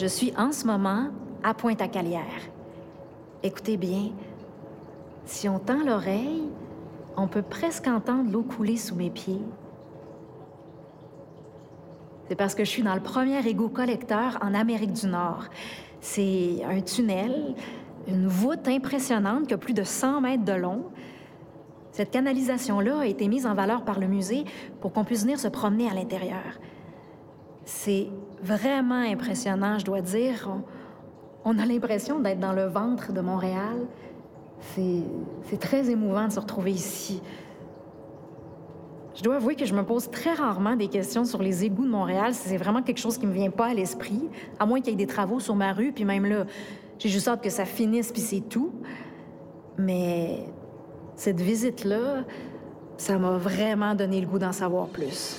Je suis en ce moment à Pointe-à-Calière. Écoutez bien, si on tend l'oreille, on peut presque entendre l'eau couler sous mes pieds. C'est parce que je suis dans le premier égout collecteur en Amérique du Nord. C'est un tunnel, une voûte impressionnante qui a plus de 100 mètres de long. Cette canalisation-là a été mise en valeur par le musée pour qu'on puisse venir se promener à l'intérieur. C'est vraiment impressionnant, je dois dire. On, a l'impression d'être dans le ventre de Montréal. C'est très émouvant de se retrouver ici. Je dois avouer que je me pose très rarement des questions sur les égouts de Montréal. C'est vraiment quelque chose qui me vient pas à l'esprit, à moins qu'il y ait des travaux sur ma rue, puis même là, j'ai juste hâte que ça finisse, puis c'est tout. Mais cette visite-là, ça m'a vraiment donné le goût d'en savoir plus.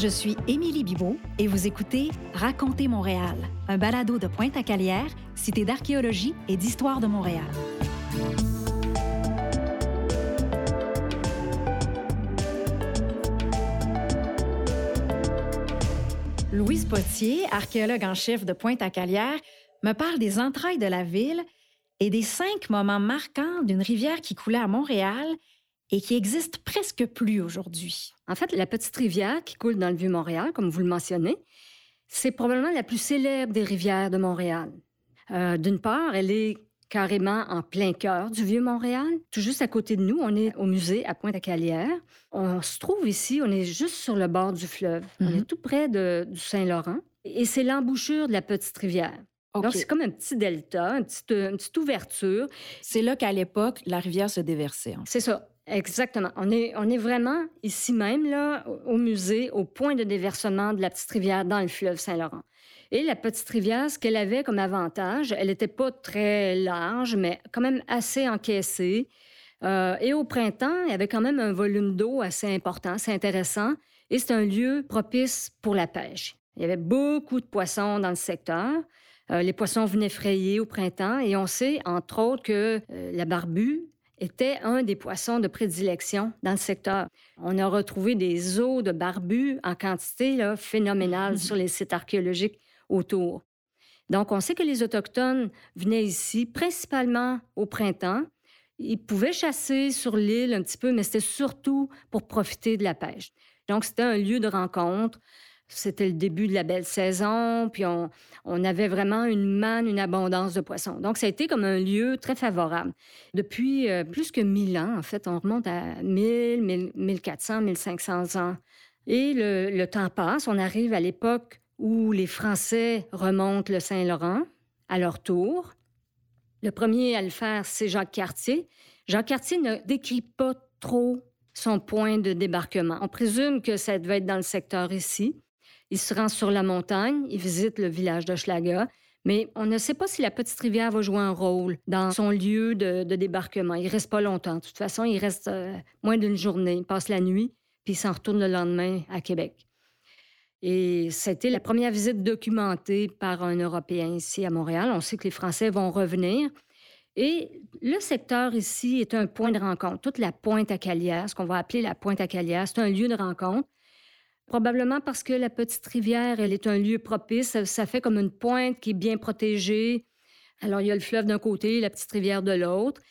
Je suis Émilie Bibot et vous écoutez Racontez Montréal, un balado de Pointe-à-Calière, cité d'archéologie et d'histoire de Montréal. Louise Potier, archéologue en chef de Pointe-à-Calière, me parle des entrailles de la ville et des cinq moments marquants d'une rivière qui coulait à Montréal et qui existe presque plus aujourd'hui. En fait, la petite rivière qui coule dans le Vieux-Montréal, comme vous le mentionnez, c'est probablement la plus célèbre des rivières de Montréal. Euh, d'une part, elle est carrément en plein cœur du Vieux-Montréal. Tout juste à côté de nous, on est au musée à Pointe-à-Calière. On se trouve ici, on est juste sur le bord du fleuve. On est mhm. tout près de, du Saint-Laurent. Et c'est l'embouchure de la petite rivière. Donc, c'est comme un petit delta, une petite, une petite ouverture. C'est là qu'à l'époque, la rivière se déversait. C'est ça. Exactement. On est, on est vraiment ici même, là, au musée, au point de déversement de la petite rivière dans le fleuve Saint-Laurent. Et la petite rivière, ce qu'elle avait comme avantage, elle n'était pas très large, mais quand même assez encaissée. Euh, et au printemps, il y avait quand même un volume d'eau assez important, c'est intéressant. Et c'est un lieu propice pour la pêche. Il y avait beaucoup de poissons dans le secteur. Euh, les poissons venaient frayer au printemps et on sait, entre autres, que euh, la barbue était un des poissons de prédilection dans le secteur. On a retrouvé des os de barbus en quantité là, phénoménale mhm. sur les sites archéologiques autour. Donc, on sait que les Autochtones venaient ici principalement au printemps. Ils pouvaient chasser sur l'île un petit peu, mais c'était surtout pour profiter de la pêche. Donc, c'était un lieu de rencontre. C'était le début de la belle saison, puis on, avait vraiment une manne, une abondance de poissons. Donc, ça a été comme un lieu très favorable. Depuis euh, plus que 1000 ans, en fait, on remonte à 1000, 1400, 1500 ans. Et le, le temps passe, on arrive à l'époque où les Français remontent le Saint-Laurent à leur tour. Le premier à le faire, c'est Jacques Cartier. Jacques Cartier ne décrit pas trop son point de débarquement. On présume que ça devait être dans le secteur ici. Il se rend sur la montagne, il visite le village de Schlaga, mais on ne sait pas si la petite rivière va jouer un rôle dans son lieu de, débarquement. Il reste pas longtemps. De toute façon, il reste euh, moins d'une journée. Il passe la nuit, puis il s'en retourne le lendemain à Québec. Et c'était la première visite documentée par un Européen ici à Montréal. On sait que les Français vont revenir. Et le secteur ici est un point de rencontre. Toute la pointe à Calière, ce qu'on va appeler la pointe à Calière, c'est un lieu de rencontre. Probablement parce que la petite rivière, elle est un lieu propice. Ça, fait comme une pointe qui est bien protégée. Alors, il y a le fleuve d'un côté, la petite rivière de l'autre.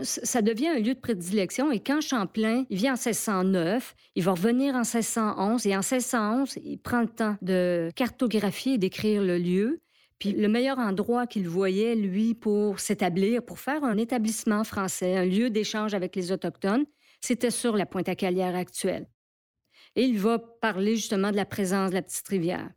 Ça devient un lieu de prédilection. Et quand Champlain il vient en 1609, il va revenir en 1611. Et en 1611, il prend le temps de cartographier et d'écrire le lieu. Puis le meilleur endroit qu'il voyait, lui, pour s'établir, pour faire un établissement français, un lieu d'échange avec les Autochtones, c'était sur la pointe à Calière actuelle. Et il va parler justement de la présence de la petite rivière.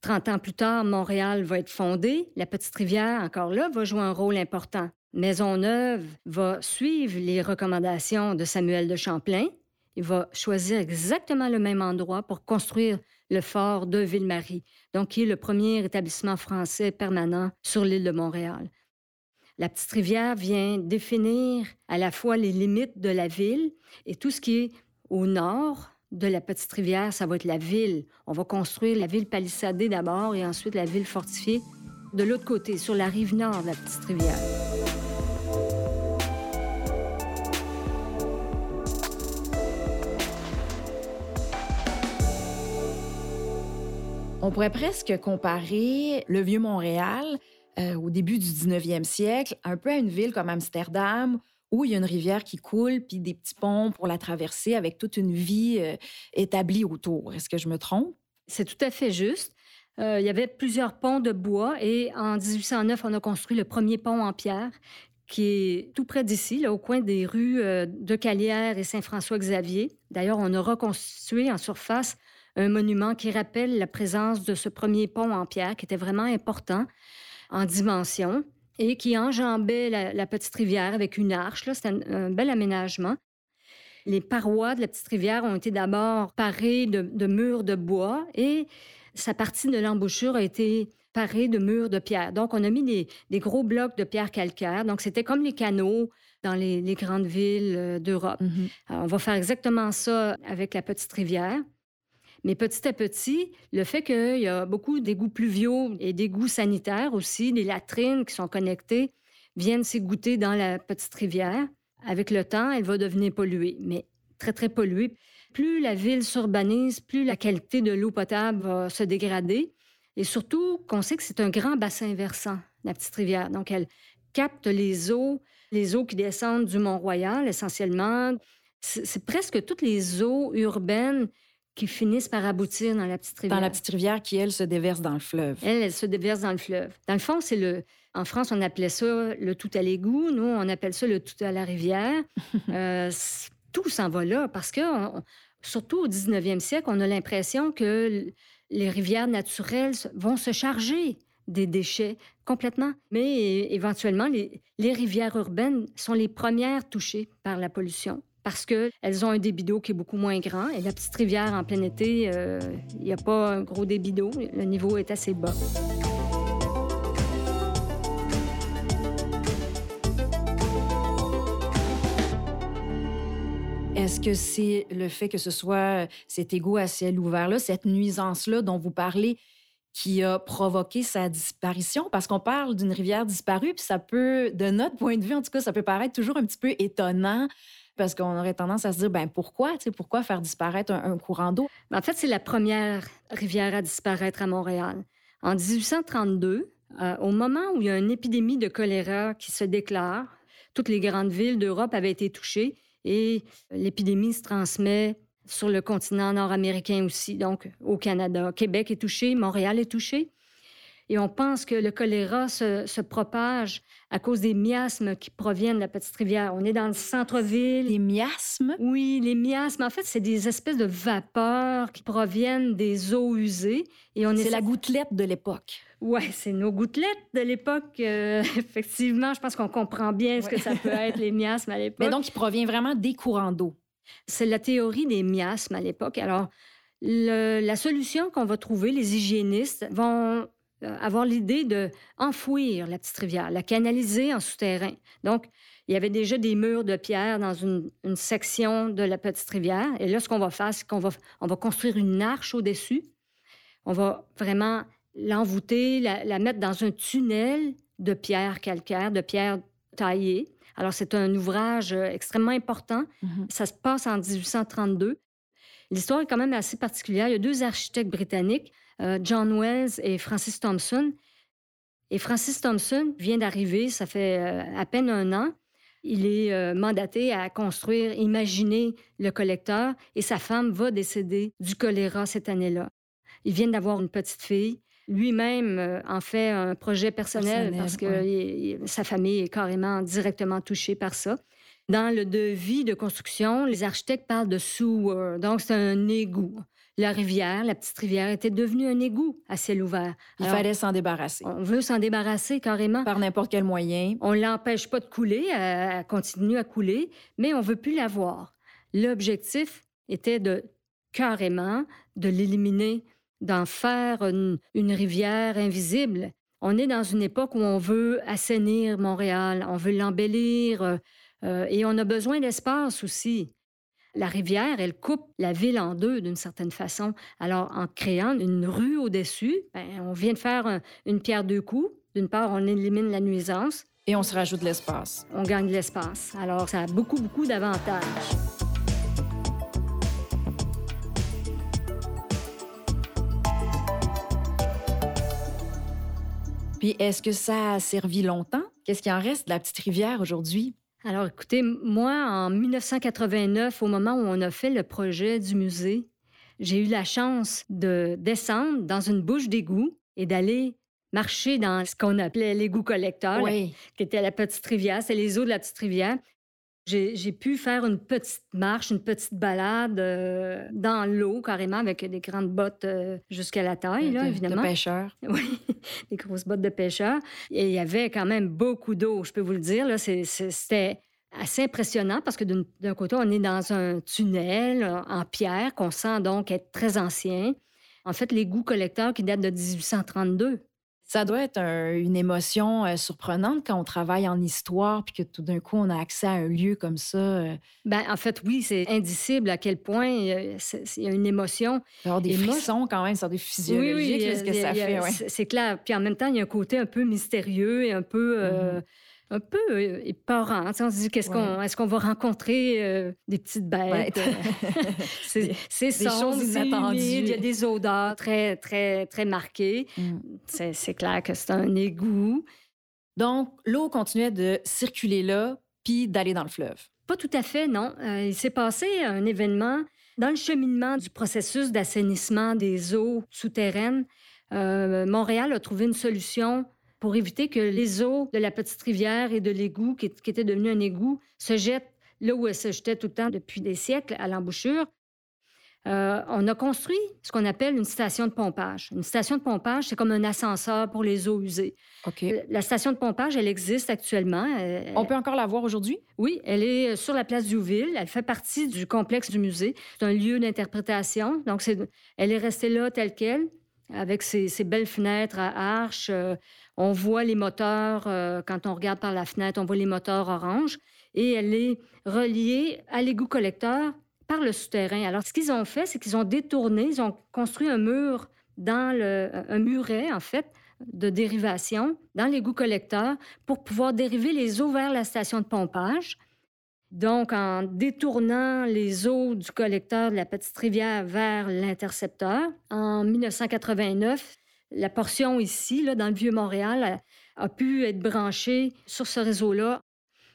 Trente ans plus tard, Montréal va être fondée. La petite rivière, encore là, va jouer un rôle important. Maisonneuve va suivre les recommandations de Samuel de Champlain. Il va choisir exactement le même endroit pour construire le fort de Ville-Marie, donc qui est le premier établissement français permanent sur l'île de Montréal. La petite rivière vient définir à la fois les limites de la ville et tout ce qui est au nord de la petite rivière, ça va être la ville. On va construire la ville palissadée d'abord et ensuite la ville fortifiée de l'autre côté, sur la rive nord de la petite rivière. On pourrait presque comparer le vieux Montréal euh, au début du 19e siècle un peu à une ville comme Amsterdam où il y a une rivière qui coule, puis des petits ponts pour la traverser avec toute une vie euh, établie autour. Est-ce que je me trompe? C'est tout à fait juste. Euh, il y avait plusieurs ponts de bois et en 1809, on a construit le premier pont en pierre qui est tout près d'ici, au coin des rues euh, de Calière et Saint-François-Xavier. D'ailleurs, on a reconstruit en surface un monument qui rappelle la présence de ce premier pont en pierre qui était vraiment important en dimension et qui enjambait la, petite rivière avec une arche. C'était un, bel aménagement. Les parois de la petite rivière ont été d'abord parées de, murs de bois et sa partie de l'embouchure a été parée de murs de pierre. Donc, on a mis des, gros blocs de pierre calcaire. Donc, c'était comme les canaux dans les, grandes villes euh, d'Europe. Mm-hmm. On va faire exactement ça avec la petite rivière. Mais petit à petit, le fait qu'il y a beaucoup d'égouts pluviaux et d'égouts sanitaires aussi, des latrines qui sont connectées, viennent s'égoutter dans la petite rivière. Avec le temps, elle va devenir polluée, mais très, très polluée. Plus la ville s'urbanise, plus la qualité de l'eau potable va se dégrader. Et surtout qu'on sait que c'est un grand bassin versant, la petite rivière. Donc, elle capte les eaux, les eaux qui descendent du Mont-Royal essentiellement. C'est presque toutes les eaux urbaines qui finissent par aboutir dans la petite rivière. Dans la petite rivière qui, elle, se déverse dans le fleuve. Elle, elle se déverse dans le fleuve. Dans le fond, c'est le... En France, on appelait ça le tout à l'égout. Nous, on appelle ça le tout à la rivière. euh, tout s'en va là parce que, surtout au 19e siècle, on a l'impression que les rivières naturelles vont se charger des déchets complètement. Mais éventuellement, les, les rivières urbaines sont les premières touchées par la pollution parce qu'elles ont un débit d'eau qui est beaucoup moins grand. Et la petite rivière en plein été, euh, il n'y a pas un gros débit d'eau. Le niveau est assez bas. Est-ce que c'est le fait que ce soit cet égout à ciel ouvert-là, cette nuisance-là dont vous parlez, qui a provoqué sa disparition? Parce qu'on parle d'une rivière disparue, puis ça peut, de notre point de vue, en tout cas, ça peut paraître toujours un petit peu étonnant parce qu'on aurait tendance à se dire, ben pourquoi, pourquoi faire disparaître un, courant d'eau? Ben, en fait, c'est la première rivière à disparaître à Montréal. En 1832, euh, au moment où il y a une épidémie de choléra qui se déclare, toutes les grandes villes d'Europe avaient été touchées et l'épidémie se transmet sur le continent nord-américain aussi, donc au Canada. Québec est touché, Montréal est touché. Et on pense que le choléra se, propage à cause des miasmes qui proviennent de la petite rivière. On est dans le centre-ville. Les miasmes? Oui, les miasmes. En fait, c'est des espèces de vapeurs qui proviennent des eaux usées. Et on C'est la gouttelette de l'époque. Oui, c'est nos gouttelettes de l'époque. Euh, effectivement, je pense qu'on comprend bien ce que ça peut être, les miasmes à l'époque. Mais donc, il provient vraiment des courants d'eau. C'est la théorie des miasmes à l'époque. Alors, la solution qu'on va trouver, les hygiénistes vont avoir l'idée de enfouir la petite rivière, la canaliser en souterrain. Donc, il y avait déjà des murs de pierre dans une, section de la petite rivière. Et là, ce qu'on va faire, c'est qu'on va, on va construire une arche au-dessus. On va vraiment l'envoûter, la, mettre dans un tunnel de pierre calcaire, de pierre taillée. Alors, c'est un ouvrage euh, extrêmement important. Mm-hmm. Ça se passe en 1832. L'histoire est quand même assez particulière. Il y a deux architectes britanniques, euh, John Wells et Francis Thompson. Et Francis Thompson vient d'arriver, ça fait euh, à peine un an. Il est euh, mandaté à construire, imaginer le collecteur et sa femme va décéder du choléra cette année-là. Ils viennent d'avoir une petite fille. Lui-même en fait un projet personnel, parce que sa famille est carrément directement touchée par ça. Dans le devis de construction, les architectes parlent de sewer, donc c'est un égout la rivière, la petite rivière, était devenue un égout à ciel ouvert. Il fallait s'en débarrasser. On veut s'en débarrasser carrément. Par n'importe quel moyen. On l'empêche pas de couler, elle continue à couler, mais on veut plus la voir. L'objectif était de carrément de l'éliminer, d'en faire une, rivière invisible. On est dans une époque où on veut assainir Montréal, on veut l'embellir, euh, euh, et on a besoin d'espace aussi. La rivière, elle coupe la ville en deux d'une certaine façon. Alors, en créant une rue au-dessus, ben, on vient de faire une pierre deux coups. D'une part, on élimine la nuisance. Et on se rajoute de l'espace. On gagne de l'espace. Alors, ça a beaucoup, beaucoup d'avantages. Puis est-ce que ça a servi longtemps? Qu'est-ce qui en reste de la petite rivière aujourd'hui? Alors, écoutez, moi, en 1989, au moment où on a fait le projet du musée, j'ai eu la chance de descendre dans une bouche d'égout et d'aller marcher dans ce qu'on appelait l'égout collecteur, Oui. qui était la petite rivière. C'est les eaux de la petite rivière. J'ai pu faire une petite marche, une petite balade euh, dans l'eau, carrément, avec des grandes bottes euh, jusqu'à la taille, là, de, évidemment. de pêcheur. Oui, des grosses bottes de pêcheur. Et il y avait quand même beaucoup d'eau, je peux vous le dire. C'était assez impressionnant parce que d'un côté, on est dans un tunnel euh, en pierre qu'on sent donc être très ancien. En fait, l'égout collecteur qui date de 1832. Ça doit être un- une émotion euh, surprenante quand on travaille en histoire puis que tout d'un coup on a accès à un lieu comme ça. euh, Ben, en fait, oui, c'est indicible à quel point euh, il y a une émotion. avoir des Et moi, frissons quand même, ça des physiologiques, ce que il y a- ça il y a- fait. ouais. c'est- clair. Puis en même temps, il y a un côté un peu mystérieux et un peu, euh, Mhm. Un peu euh, sais, on se dit, qu'est-ce Ouais. qu'on, est-ce qu'on va rencontrer euh, des petites bêtes? C'est, c'est des sombre, choses inattendues. il y a des odeurs très, très, très marquées. Mm. C'est, c'est clair que c'est un égout. Donc, l'eau continuait de circuler là puis d'aller dans le fleuve. Pas tout à fait, non. Euh, il s'est passé un événement dans le cheminement du processus d'assainissement des eaux souterraines. euh, Montréal a trouvé une solution pour éviter que les eaux de la petite rivière et de l'égout, qui, qui était devenu un égout, se jettent là où elles se jetaient tout le temps depuis des siècles, à l'embouchure. Euh, on a construit ce qu'on appelle une station de pompage. Une station de pompage, c'est comme un ascenseur pour les eaux usées. La station de pompage, elle existe actuellement. Euh, On peut encore la voir aujourd'hui? oui, elle est euh, sur la place Diouville. Elle fait partie du complexe du musée. C'est un lieu d'interprétation. Donc, elle est restée là telle qu'elle, avec ses, ses belles fenêtres à arches. Euh, on voit les moteurs, euh, quand on regarde par la fenêtre, on voit les moteurs orange. Et elle est reliée à l'égout collecteur par le souterrain. Alors, ce qu'ils ont fait, c'est qu'ils ont détourné, ils ont construit un mur dans le, un muret, en fait, de dérivation dans l'égout collecteur pour pouvoir dériver les eaux vers la station de pompage. Donc, en détournant les eaux du collecteur de la petite rivière vers l'intercepteur, en 1989, la portion ici, là, dans le Vieux-Montréal, a, a pu être branchée sur ce réseau-là.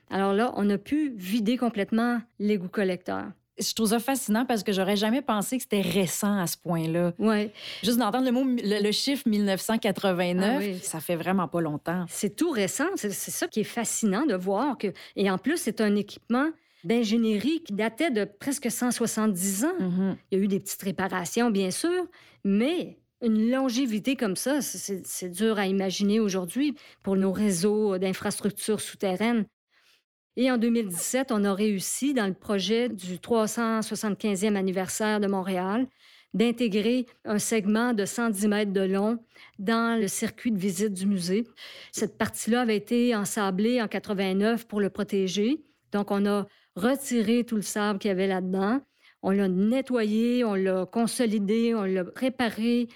Alors là, on a pu vider complètement l'égout collecteur. Je trouve ça fascinant parce que j'aurais jamais pensé que c'était récent à ce point-là. Oui, Juste d'entendre le mot, le, le chiffre 1989, Ah oui. ça fait vraiment pas longtemps. c'est tout récent. C'est ça qui est fascinant de voir. Que... Et en plus, c'est un équipement d'ingénierie qui datait de presque 170 ans. Mhm. Il y a eu des petites réparations, bien sûr, mais une longévité comme ça, c'est- dur à imaginer aujourd'hui pour nos réseaux d'infrastructures souterraines. Et en 2017, on a réussi, dans le projet du 375e anniversaire de Montréal, d'intégrer un segment de 110 mètres de long dans le circuit de visite du musée. Cette partie-là avait été ensablée en 89 pour le protéger. Donc, on a retiré tout le sable qu'il y avait là-dedans. On l'a nettoyé, on l'a consolidé, on l'a réparé,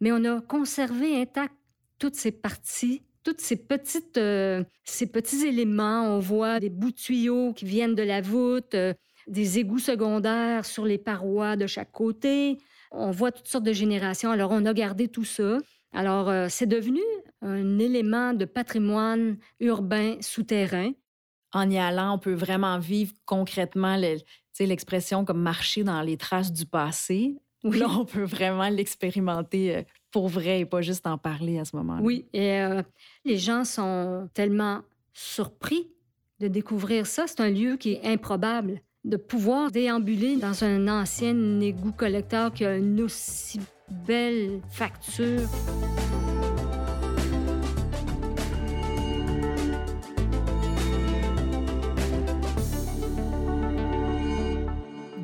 mais on a conservé intact toutes ces parties, toutes ces petites, euh, ces petits éléments. On voit des bouts de tuyaux qui viennent de la voûte, euh, des égouts secondaires sur les parois de chaque côté. On voit toutes sortes de générations. Alors, on a gardé tout ça. Alors, euh, c'est devenu un élément de patrimoine urbain souterrain. En y allant, on peut vraiment vivre concrètement le- l'expression comme marcher dans les traces du passé. Oui. Là, on peut vraiment l'expérimenter euh, pour vrai et pas juste en parler à ce moment-là. Oui, et euh, les gens sont tellement surpris de découvrir ça. C'est un lieu qui est improbable. De pouvoir déambuler dans un ancien égout collecteur qui a une aussi belle facture.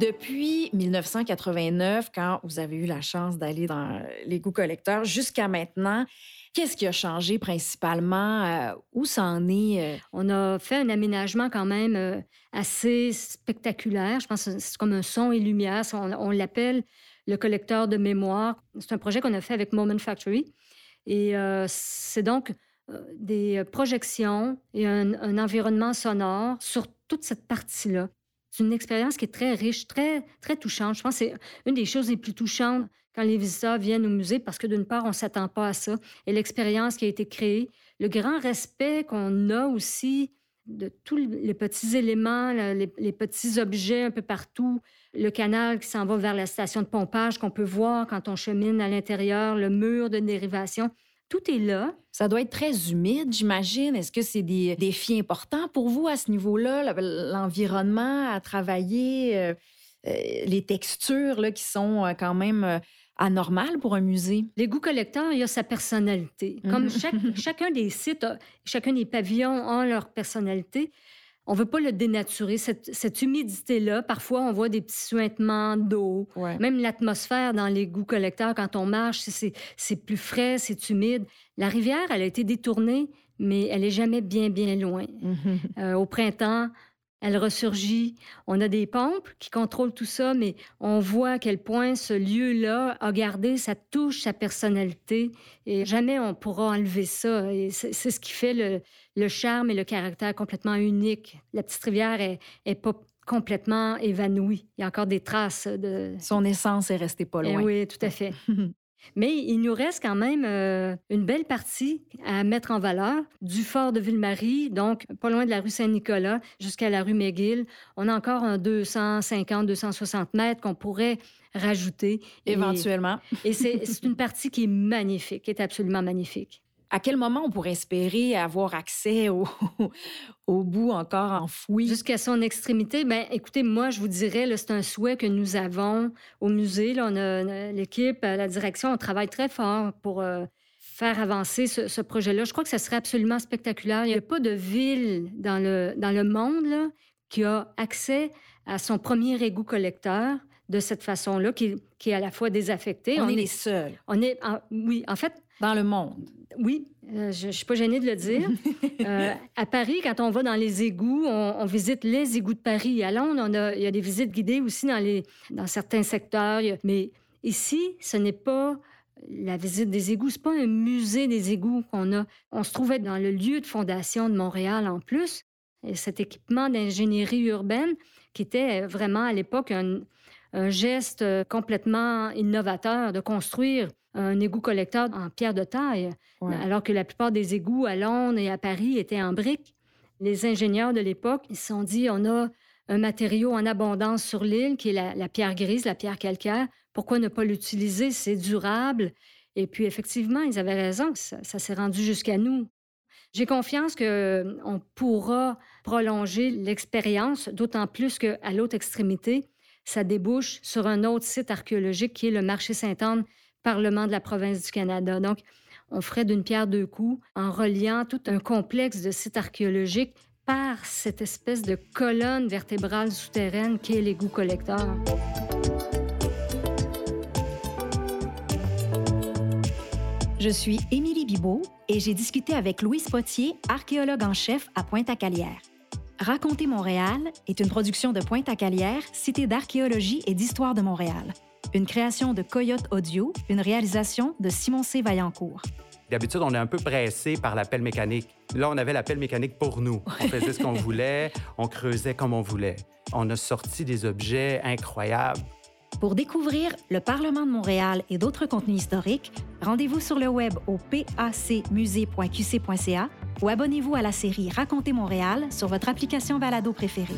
Depuis 1989, quand vous avez eu la chance d'aller dans l'égout collecteur, jusqu'à maintenant, qu'est-ce qui a changé principalement? Euh, où ça en est? euh? On a fait un aménagement quand même euh, assez spectaculaire. Je pense que c'est comme un son et lumière. On, l'appelle le collecteur de mémoire. C'est un projet qu'on a fait avec Moment Factory. Et euh, c'est donc euh, des projections et un environnement sonore sur toute cette partie-là. C'est une expérience qui est très riche, très, très touchante. Je pense que c'est une des choses les plus touchantes quand les visiteurs viennent au musée parce que d'une part, on ne s'attend pas à ça. Et l'expérience qui a été créée, le grand respect qu'on a aussi de tous les petits éléments, les, petits objets un peu partout, le canal qui s'en va vers la station de pompage qu'on peut voir quand on chemine à l'intérieur, le mur de dérivation. Tout est là. Ça doit être très humide, j'imagine. Est-ce que c'est des défis importants pour vous à ce niveau-là, l'environnement à travailler, euh, euh, les textures là, qui sont euh, quand même anormal pour un musée? Les goûts collecteurs, il y a sa personnalité. Comme mhm. chacun des sites, chacun des pavillons ont leur personnalité. On ne veut pas le dénaturer, cette, humidité-là. Parfois, on voit des petits suintements d'eau. Même l'atmosphère dans les goûts collecteurs, quand on marche, c'est plus frais, c'est humide. La rivière, elle a été détournée, mais elle n'est jamais bien, bien loin. Mhm. Euh, au printemps, elle ressurgit. On a des pompes qui contrôlent tout ça, mais on voit à quel point ce lieu-là a gardé sa touche, sa personnalité, et jamais on pourra enlever ça. Et c'est ce qui fait le, charme et le caractère complètement unique. La petite rivière est, est pas complètement évanouie. Il y a encore des traces de... Son essence est restée pas eh loin. oui, tout à fait. Mais il nous reste quand même euh, une belle partie à mettre en valeur du fort de Ville-Marie, donc pas loin de la rue Saint-Nicolas jusqu'à la rue McGill. On a encore un 250-260 mètres qu'on pourrait rajouter. Éventuellement. Et, et c'est une partie qui est magnifique, qui est absolument magnifique à quel moment on pourrait espérer avoir accès au, au bout encore enfoui? Jusqu'à son extrémité, ben écoutez, moi, je vous dirais, c'est un souhait que nous avons au musée. Là, on a, l'équipe, la direction, on travaille très fort pour euh, faire avancer ce, projet-là. Je crois que ça serait absolument spectaculaire. Il n'y a pas de ville dans le, dans le monde là, qui a accès à son premier égout collecteur de cette façon-là, qui, qui, est à la fois désaffecté. On, est les seuls. On est, oui, en fait, dans le monde? Oui, euh, je ne suis pas gênée de le dire. Euh, à Paris, quand on va dans les égouts, on, visite les égouts de Paris. À Londres, on a, il y a des visites guidées aussi dans, les, dans certains secteurs. Mais ici, ce n'est pas la visite des égouts. C'est pas un musée des égouts qu'on a. On se trouvait dans le lieu de fondation de Montréal en plus. Et cet équipement d'ingénierie urbaine qui était vraiment à l'époque un, un geste complètement innovateur de construire un égout collecteur en pierre de taille, alors que la plupart des égouts à Londres et à Paris étaient en briques. Les ingénieurs de l'époque, se sont dit, on a un matériau en abondance sur l'île, qui est la, pierre grise, la pierre calcaire. Pourquoi ne pas l'utiliser? C'est durable. Et puis, effectivement, ils avaient raison. Ça, ça s'est rendu jusqu'à nous. J'ai confiance qu'on pourra prolonger l'expérience, d'autant plus qu'à l'autre extrémité, ça débouche sur un autre site archéologique qui est le marché Sainte-Anne Parlement de la province du Canada. Donc, on ferait d'une pierre deux coups en reliant tout un complexe de sites archéologiques par cette espèce de colonne vertébrale souterraine qu'est l'égout collecteur. Je suis Émilie Bibot et j'ai discuté avec Louise Potier, archéologue en chef à Pointe-à-Calière. Raconter Montréal est une production de Pointe-à-Calière, Cité d'archéologie et d'histoire de Montréal une création de Coyote Audio, une réalisation de Simon C. Vaillancourt. D'habitude, on est un peu pressé par l'appel mécanique. Là, on avait l'appel mécanique pour nous. On faisait ce qu'on voulait, on creusait comme on voulait. On a sorti des objets incroyables. Pour découvrir le Parlement de Montréal et d'autres contenus historiques, rendez-vous sur le web au pacmusée.qc.ca ou abonnez-vous à la série Racontez Montréal sur votre application balado préférée.